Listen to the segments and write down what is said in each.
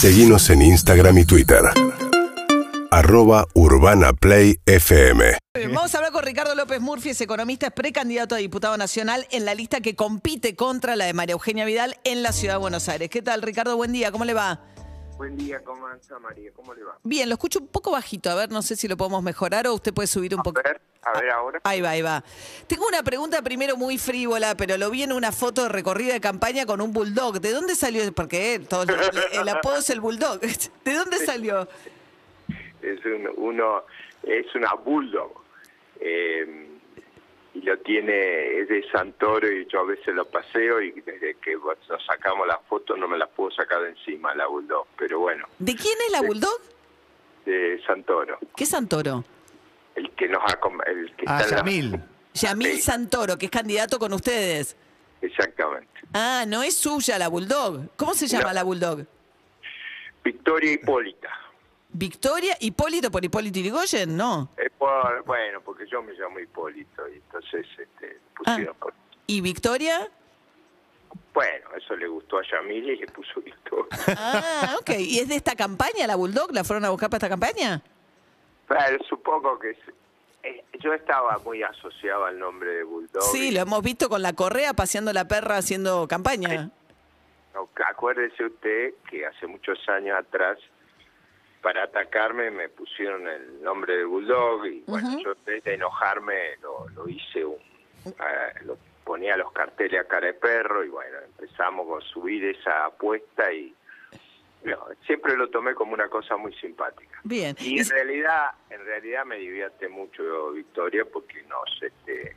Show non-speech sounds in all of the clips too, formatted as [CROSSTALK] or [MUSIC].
Seguimos en Instagram y Twitter. Arroba Urbana Play FM. Vamos a hablar con Ricardo López Murphy, es economista, es precandidato a diputado nacional en la lista que compite contra la de María Eugenia Vidal en la ciudad de Buenos Aires. ¿Qué tal, Ricardo? Buen día, ¿cómo le va? Buen día, ¿cómo anda María? ¿Cómo le va? Bien, lo escucho un poco bajito, a ver, no sé si lo podemos mejorar o usted puede subir un A poco. ver, a ver ahora. Ahí va, ahí va. Tengo una pregunta primero muy frívola, pero lo vi en una foto de recorrida de campaña con un bulldog. ¿De dónde salió? Porque eh, todo el, el [LAUGHS] apodo es el bulldog. [LAUGHS] ¿De dónde salió? Es un, uno, es una bulldog. eh, y lo tiene, es de Santoro y yo a veces lo paseo y desde que nos sacamos la foto no me la puedo sacar de encima la bulldog. Pero bueno, ¿De quién es la bulldog? de Santoro. ¿Qué Santoro? El que nos ha... com- El que Ah, está en la- Yamil. Yamil Sí. Santoro, que es candidato con ustedes. Exactamente. Ah, no es suya la bulldog. ¿Cómo se llama No. la bulldog? Victoria Hipólita. Victoria, Hipólito por Hipólito Yrigoyen, no. Eh, por- bueno, porque yo me llamo Hipólito y entonces este, pusieron por- ¿Y Victoria? Bueno, eso le gustó a Yamil y le puso Victoria. Ah, ok. ¿Y es de esta campaña la bulldog? ¿La fueron a buscar para esta campaña? Pero supongo que es- eh, yo estaba muy asociado al nombre de Bulldog. Sí, lo hemos visto con la correa paseando la perra haciendo campaña. no, acuérdese usted que hace muchos años atrás, para atacarme, me pusieron el nombre de Bulldog y bueno, Ujú. yo en vez de enojarme lo, lo hice un... eh, lo ponía los carteles a cara de perro y bueno, empezamos a subir esa apuesta y no, siempre lo tomé como una cosa muy simpática. Bien. Y Y- en realidad, en realidad me divierte mucho Victoria porque nos, este,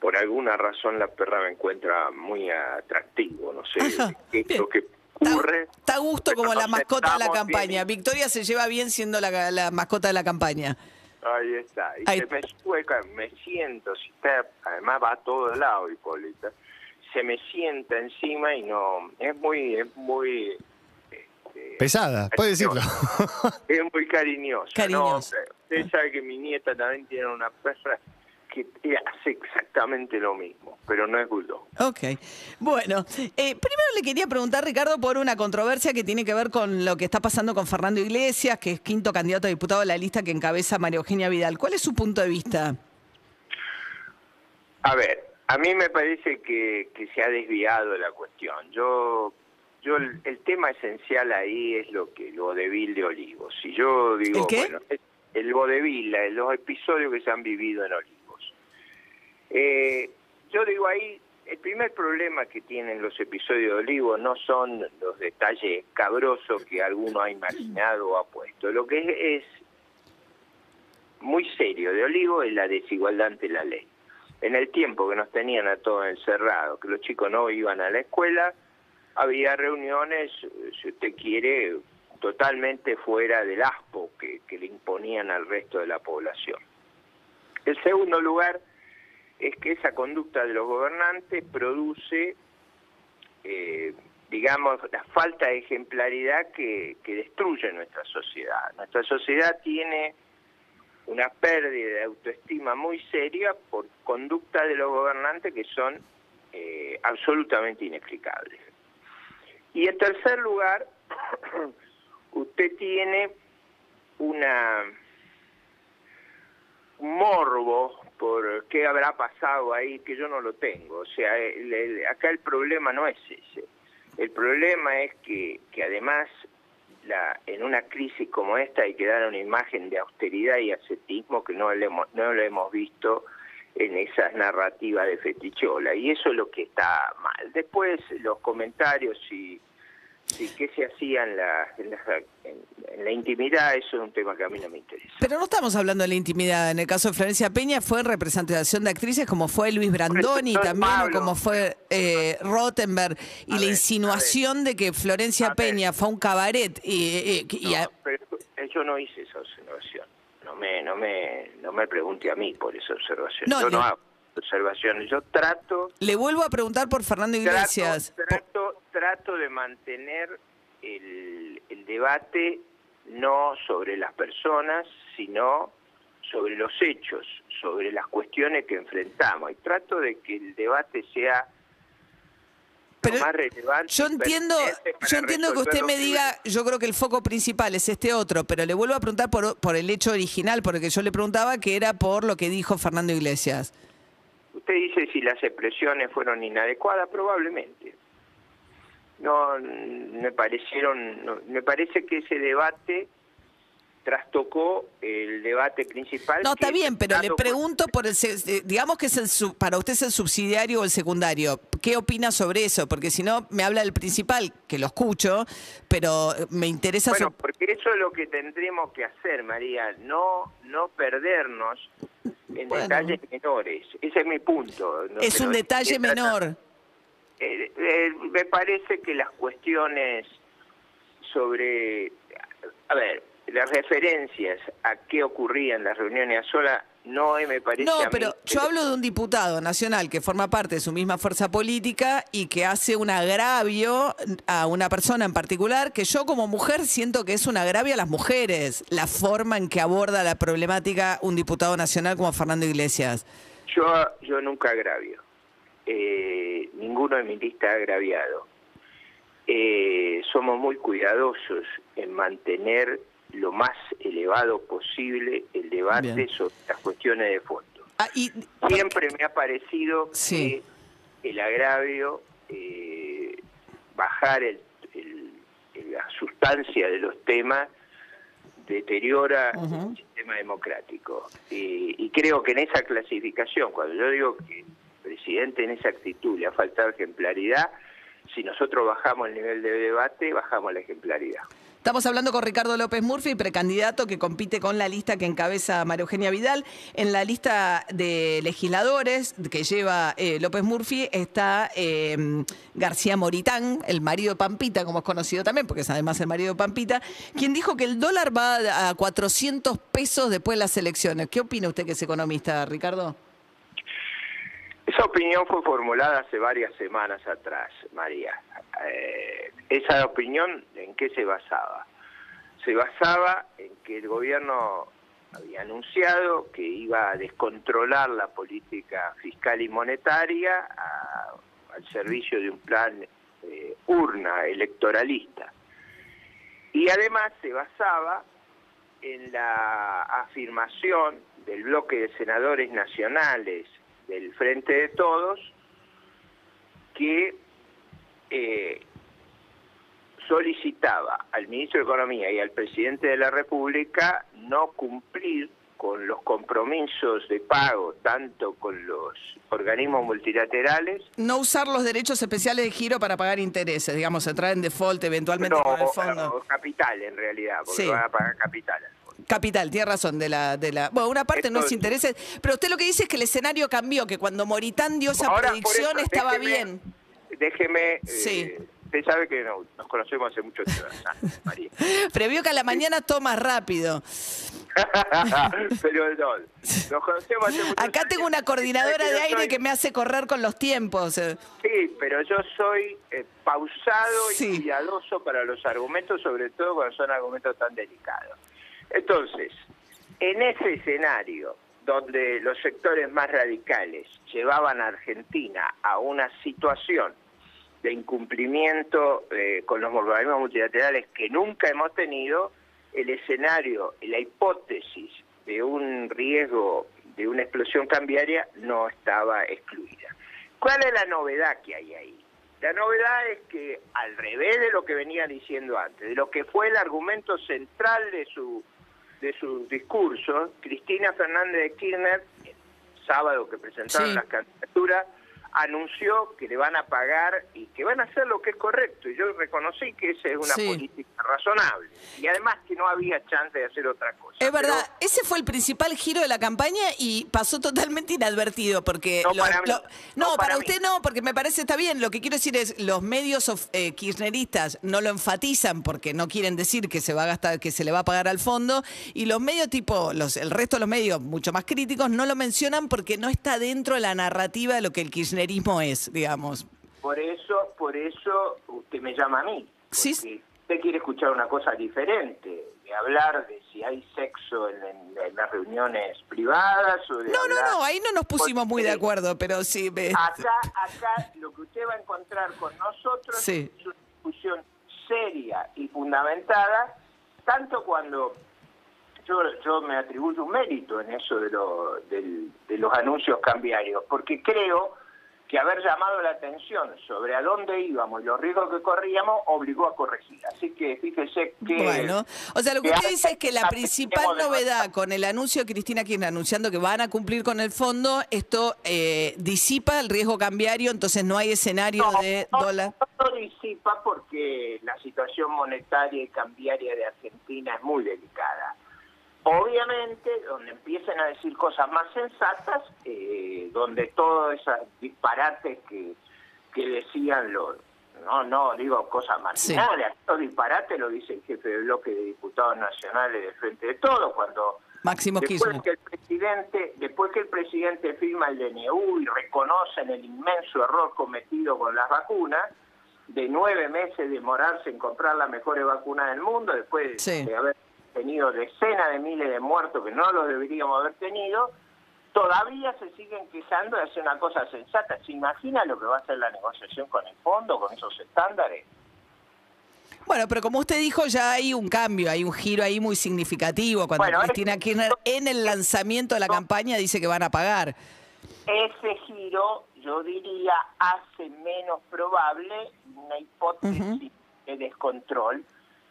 por alguna razón la perra me encuentra muy atractivo, no sé Ajá, qué es lo que Está, ocurre. está a gusto como la mascota de la bien campaña. Victoria se lleva bien siendo la, la mascota de la campaña. Ahí está. Y Ahí- se me sube, me siento, si está, además va a todos lados Hipólita, se me sienta encima y no, es muy, es muy... Pesada, puede decirlo. [LAUGHS] Es muy cariñoso. Cariñoso. ¿no? Usted sabe que mi nieta también tiene una perra que hace exactamente lo mismo, pero no es bulldog. Ok. Bueno, eh, primero le quería preguntar, Ricardo, por una controversia que tiene que ver con lo que está pasando con Fernando Iglesias, que es quinto candidato a diputado de la lista que encabeza María Eugenia Vidal. ¿Cuál es su punto de vista? A ver, a mí me parece que, que se ha desviado la cuestión. Yo, yo el, el tema esencial ahí es lo que el vodevil de Olivos. Si yo digo, ¿El qué? bueno, el vodevil, los episodios que se han vivido en Olivos. Eh, yo digo ahí, el primer problema que tienen los episodios de Olivos no son los detalles cabrosos que alguno ha imaginado o ha puesto. Lo que es, es muy serio de Olivo es la desigualdad ante la ley. En el tiempo que nos tenían a todos encerrados, que los chicos no iban a la escuela, había reuniones, si usted quiere, totalmente fuera del aspo que, le imponían al resto de la población. El segundo lugar es que esa conducta de los gobernantes produce, eh, digamos, la falta de ejemplaridad que, que destruye nuestra sociedad. Nuestra sociedad tiene una pérdida de autoestima muy seria por conducta de los gobernantes que son eh, absolutamente inexplicables. Y en tercer lugar, [CLEARS THROAT] usted tiene una un morbo por qué habrá pasado ahí que yo no lo tengo. O sea, el- acá el problema no es ese. El problema es que, que además la, en una crisis como esta hay que dar una imagen de austeridad y ascetismo que no le hemos, no lo hemos visto en esas narrativas de fetichola. Y eso es lo que está mal. Después los comentarios y, y qué se hacía en la, en, la, en- en la intimidad, eso es un tema que a mí no me interesa. Pero no estamos hablando de la intimidad. En el caso de Florencia Peña fue en representación de actrices como fue Luis Brandoni no también, o como fue eh, Rottenberg. Y A la ver, insinuación de que Florencia. Peña fue a un cabaret y, y- y a- No, pero yo no hice esa observación. No me, no me, no me pregunte a mí por esa observación. No, yo no hago observaciones. Yo trato, le vuelvo a preguntar por Fernando Iglesias. trato, trato, trato de mantener el, el debate no sobre las personas, sino sobre los hechos, sobre las cuestiones que enfrentamos. Y trato de que el debate sea Pero más relevante. Yo entiendo, yo entiendo que usted me diga, yo creo que el foco principal es este otro, pero le vuelvo a preguntar por, por el hecho original, porque yo le preguntaba que era por lo que dijo Fernando Iglesias. Usted dice si las expresiones fueron inadecuadas, probablemente. No, me parecieron, no, me parece que ese debate trastocó el debate principal. No, está bien, pero le pregunto por el, eh, digamos que es el, para usted es el subsidiario o el secundario. ¿Qué opina sobre eso? Porque si no, me habla del principal, que lo escucho, pero eh, me interesa Bueno, porque eso es lo que tendremos que hacer, María, no no perdernos en Bueno. detalles menores. Ese es mi punto. ¿no? Es un detalle menor. Eh, eh, me parece que las cuestiones sobre, a ver, las referencias a qué ocurría en las reuniones a sola, no eh, me parece No, a mí pero yo hablo de un diputado nacional que forma parte de su misma fuerza política y que hace un agravio a una persona en particular que yo como mujer siento que es un agravio a las mujeres, la forma en que aborda la problemática un diputado nacional como Fernando Iglesias. Yo, yo nunca agravio. Eh, ninguno de mi lista ha agraviado. Eh, somos muy cuidadosos en mantener lo más elevado posible el debate Bien. sobre las cuestiones de fondo. Ah, y, Siempre me ha parecido Sí. que el agravio, eh, bajar el- la sustancia de los temas, deteriora el sistema democrático. Y, y creo que en esa clasificación, cuando yo digo que presidente en esa actitud le ha faltado ejemplaridad, si nosotros bajamos el nivel de debate, bajamos la ejemplaridad. Estamos hablando con Ricardo López Murphy, precandidato que compite con la lista que encabeza María Eugenia Vidal. En la lista de legisladores que lleva eh, López Murphy está eh, García Moritán, el marido de Pampita, como es conocido también, porque es además el marido de Pampita, quien dijo que el dólar va a 400 pesos después de las elecciones. ¿Qué opina usted que es economista, Ricardo? Opinión fue formulada hace varias semanas atrás, María. Eh, esa opinión, ¿en qué se basaba? Se basaba en que el gobierno había anunciado que iba a descontrolar la política fiscal y monetaria al servicio de un plan eh, urna electoralista. Y además se basaba en la afirmación del bloque de senadores nacionales del Frente de Todos que eh, solicitaba al ministro de Economía y al presidente de la República no cumplir con los compromisos de pago, tanto con los organismos multilaterales, No usar los derechos especiales de giro para pagar intereses, digamos, entrar en default eventualmente no, con el fondo. o capital en realidad, porque Sí. van a pagar capital. Capital, tiene razón, de la, de la. Bueno, una parte no es intereses, pero usted lo que dice es que el escenario cambió, que cuando Moritán dio esa Ahora, predicción eso, estaba déjeme- bien. Déjeme, Sí. eh, usted sabe que no- nos conocemos hace mucho tiempo, María. [LAUGHS] Previó que a la mañana toma rápido. [LAUGHS] Pero no, nos conocemos hace mucho Acá tengo una coordinadora de aire que me hace correr con los tiempos. eh. Sí, pero yo soy eh, pausado Sí. y cuidadoso para los argumentos, sobre todo cuando son argumentos tan delicados. Entonces, en ese escenario donde los sectores más radicales llevaban a Argentina a una situación de incumplimiento eh, con los organismos multilaterales que nunca hemos tenido, el escenario, la hipótesis de un riesgo de una explosión cambiaria no estaba excluida. ¿Cuál es la novedad que hay ahí? La novedad es que, al revés de lo que venía diciendo antes, de lo que fue el argumento central de su de sus discursos, Cristina Fernández de Kirchner, sábado que presentaron Sí. las candidaturas, anunció que le van a pagar y que van a hacer lo que es correcto. Y yo reconocí que esa es una Sí. política razonable. Y además que no había chance de hacer otra cosa. Es verdad, Pero- ese fue el principal giro de la campaña y pasó totalmente inadvertido porque No para mí, no, no para, para usted mí. no, porque me parece está bien. Lo que quiero decir es los medios of- eh, kirchneristas no lo enfatizan porque no quieren decir que se va a gastar, que se le va a pagar al fondo y los medios tipo los el resto de los medios mucho más críticos no lo mencionan porque no está dentro de la narrativa de lo que el kirchnerismo es, digamos. Por eso, por eso usted me llama a mí. Sí. usted quiere escuchar una cosa diferente, de hablar de si hay sexo en, en- en las reuniones privadas o de No, no, hablar- no, ahí no nos pusimos muy de acuerdo, pero sí. me- Acá, acá lo que usted va a encontrar con nosotros Sí. es una discusión seria y fundamentada, tanto cuando yo, yo me atribuyo un mérito en eso de, lo- del- de los anuncios cambiarios, porque creo que haber llamado la atención sobre a dónde íbamos y los riesgos que corríamos obligó a corregir. Así que fíjese que... Bueno, o sea, lo que que usted dice es que la principal novedad con el anuncio de Cristina Kirchner anunciando que van a cumplir con el fondo, esto eh, disipa el riesgo cambiario, entonces no hay escenario de no, dólar. No disipa porque la situación monetaria y cambiaria de Argentina es muy delicada. Obviamente, donde empiecen a decir cosas más sensatas, eh, donde todos esos disparates que, que decían los, no, no, digo cosas marginales, los disparates lo dice el jefe del bloque de diputados nacionales del Frente de Todos, cuando Máximo Después Kirchner. que el presidente, después que el presidente firma el DNU y reconocen el inmenso error cometido con las vacunas, de nueve meses de demorarse en comprar las mejores vacunas del mundo, después de- Sí. de haber tenido decenas de miles de muertos que no los deberíamos haber tenido, todavía se siguen quejando de hacer una cosa sensata. ¿Se imagina lo que va a ser la negociación con el fondo, con esos estándares? Bueno, pero como usted dijo, ya hay un cambio, hay un giro ahí muy significativo. Cuando Bueno, Cristina es- Kirchner en el lanzamiento de la campaña dice que van a pagar. Ese giro, yo diría, hace menos probable una hipótesis de descontrol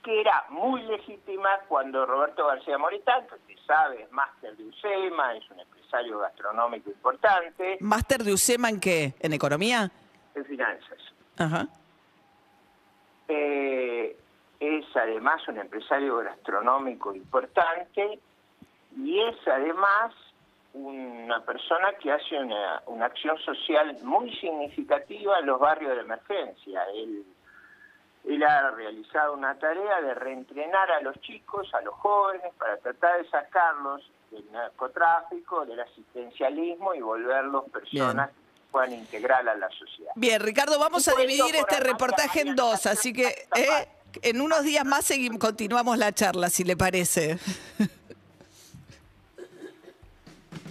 que era muy legítima cuando Roberto García Moritán, que usted sabe, es máster de UCEMA, es un empresario gastronómico importante, ¿Máster de UCEMA en qué? ¿En economía? en finanzas. Ajá. Eh, es además un empresario gastronómico importante y es además una persona que hace una, una acción social muy significativa en los barrios de emergencia. Él, él ha realizado una tarea de reentrenar a los chicos, a los jóvenes, para tratar de sacarlos del narcotráfico, del asistencialismo y volverlos personas que puedan integrar a la sociedad. Bien, Ricardo, vamos a dividir este reportaje en dos, así que eh, en unos días más seguimos, continuamos la charla, si le parece.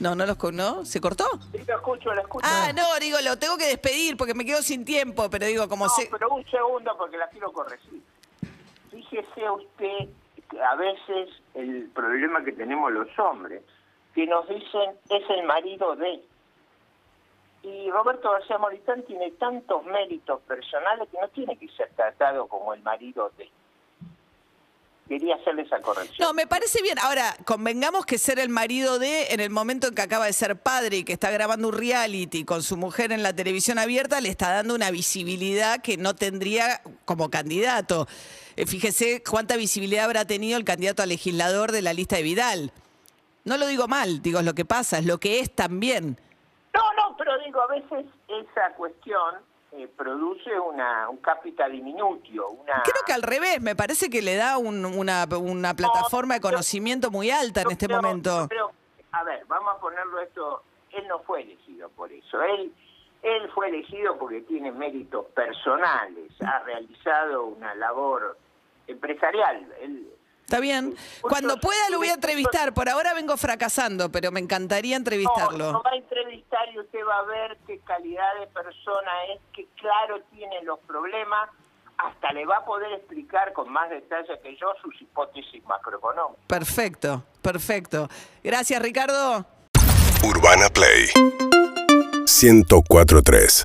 No, no los ¿no? ¿Se cortó? Sí, lo escucho, lo escucho. Ah, no, digo, lo tengo que despedir porque me quedo sin tiempo, pero digo, como No, se... pero un segundo porque la quiero corregir. Fíjese usted que a veces el problema que tenemos los hombres, que nos dicen es el marido de. Y Roberto García Moritán tiene tantos méritos personales que no tiene que ser tratado como el marido de. Quería hacerle esa corrección. No, me parece bien. Ahora, convengamos que ser el marido de, en el momento en que acaba de ser padre y que está grabando un reality con su mujer en la televisión abierta, le está dando una visibilidad que no tendría como candidato. Eh, fíjese cuánta visibilidad habrá tenido el candidato a legislador de la lista de Vidal. No lo digo mal, digo, es lo que pasa, es lo que es también. No, no, pero digo, a veces esa cuestión eh, produce una, un capital diminutio, una... Creo que al revés, me parece que le da un- una, una plataforma de yo- conocimiento muy alta en este creo- momento. creo- a ver, vamos a ponerlo esto. Él no fue elegido por eso. Él, él fue elegido porque tiene méritos personales. Ha realizado una labor empresarial. Él, Está bien. Cuando pueda lo voy a entrevistar. Por ahora vengo fracasando, pero me encantaría no, entrevistarlo. lo va a entrevistar y usted va a ver qué calidad de persona es, que claro tiene los problemas. Hasta le va a poder explicar con más detalle que yo sus hipótesis macroeconómicas. Perfecto, perfecto. Gracias, Ricardo. Urbana Play 1043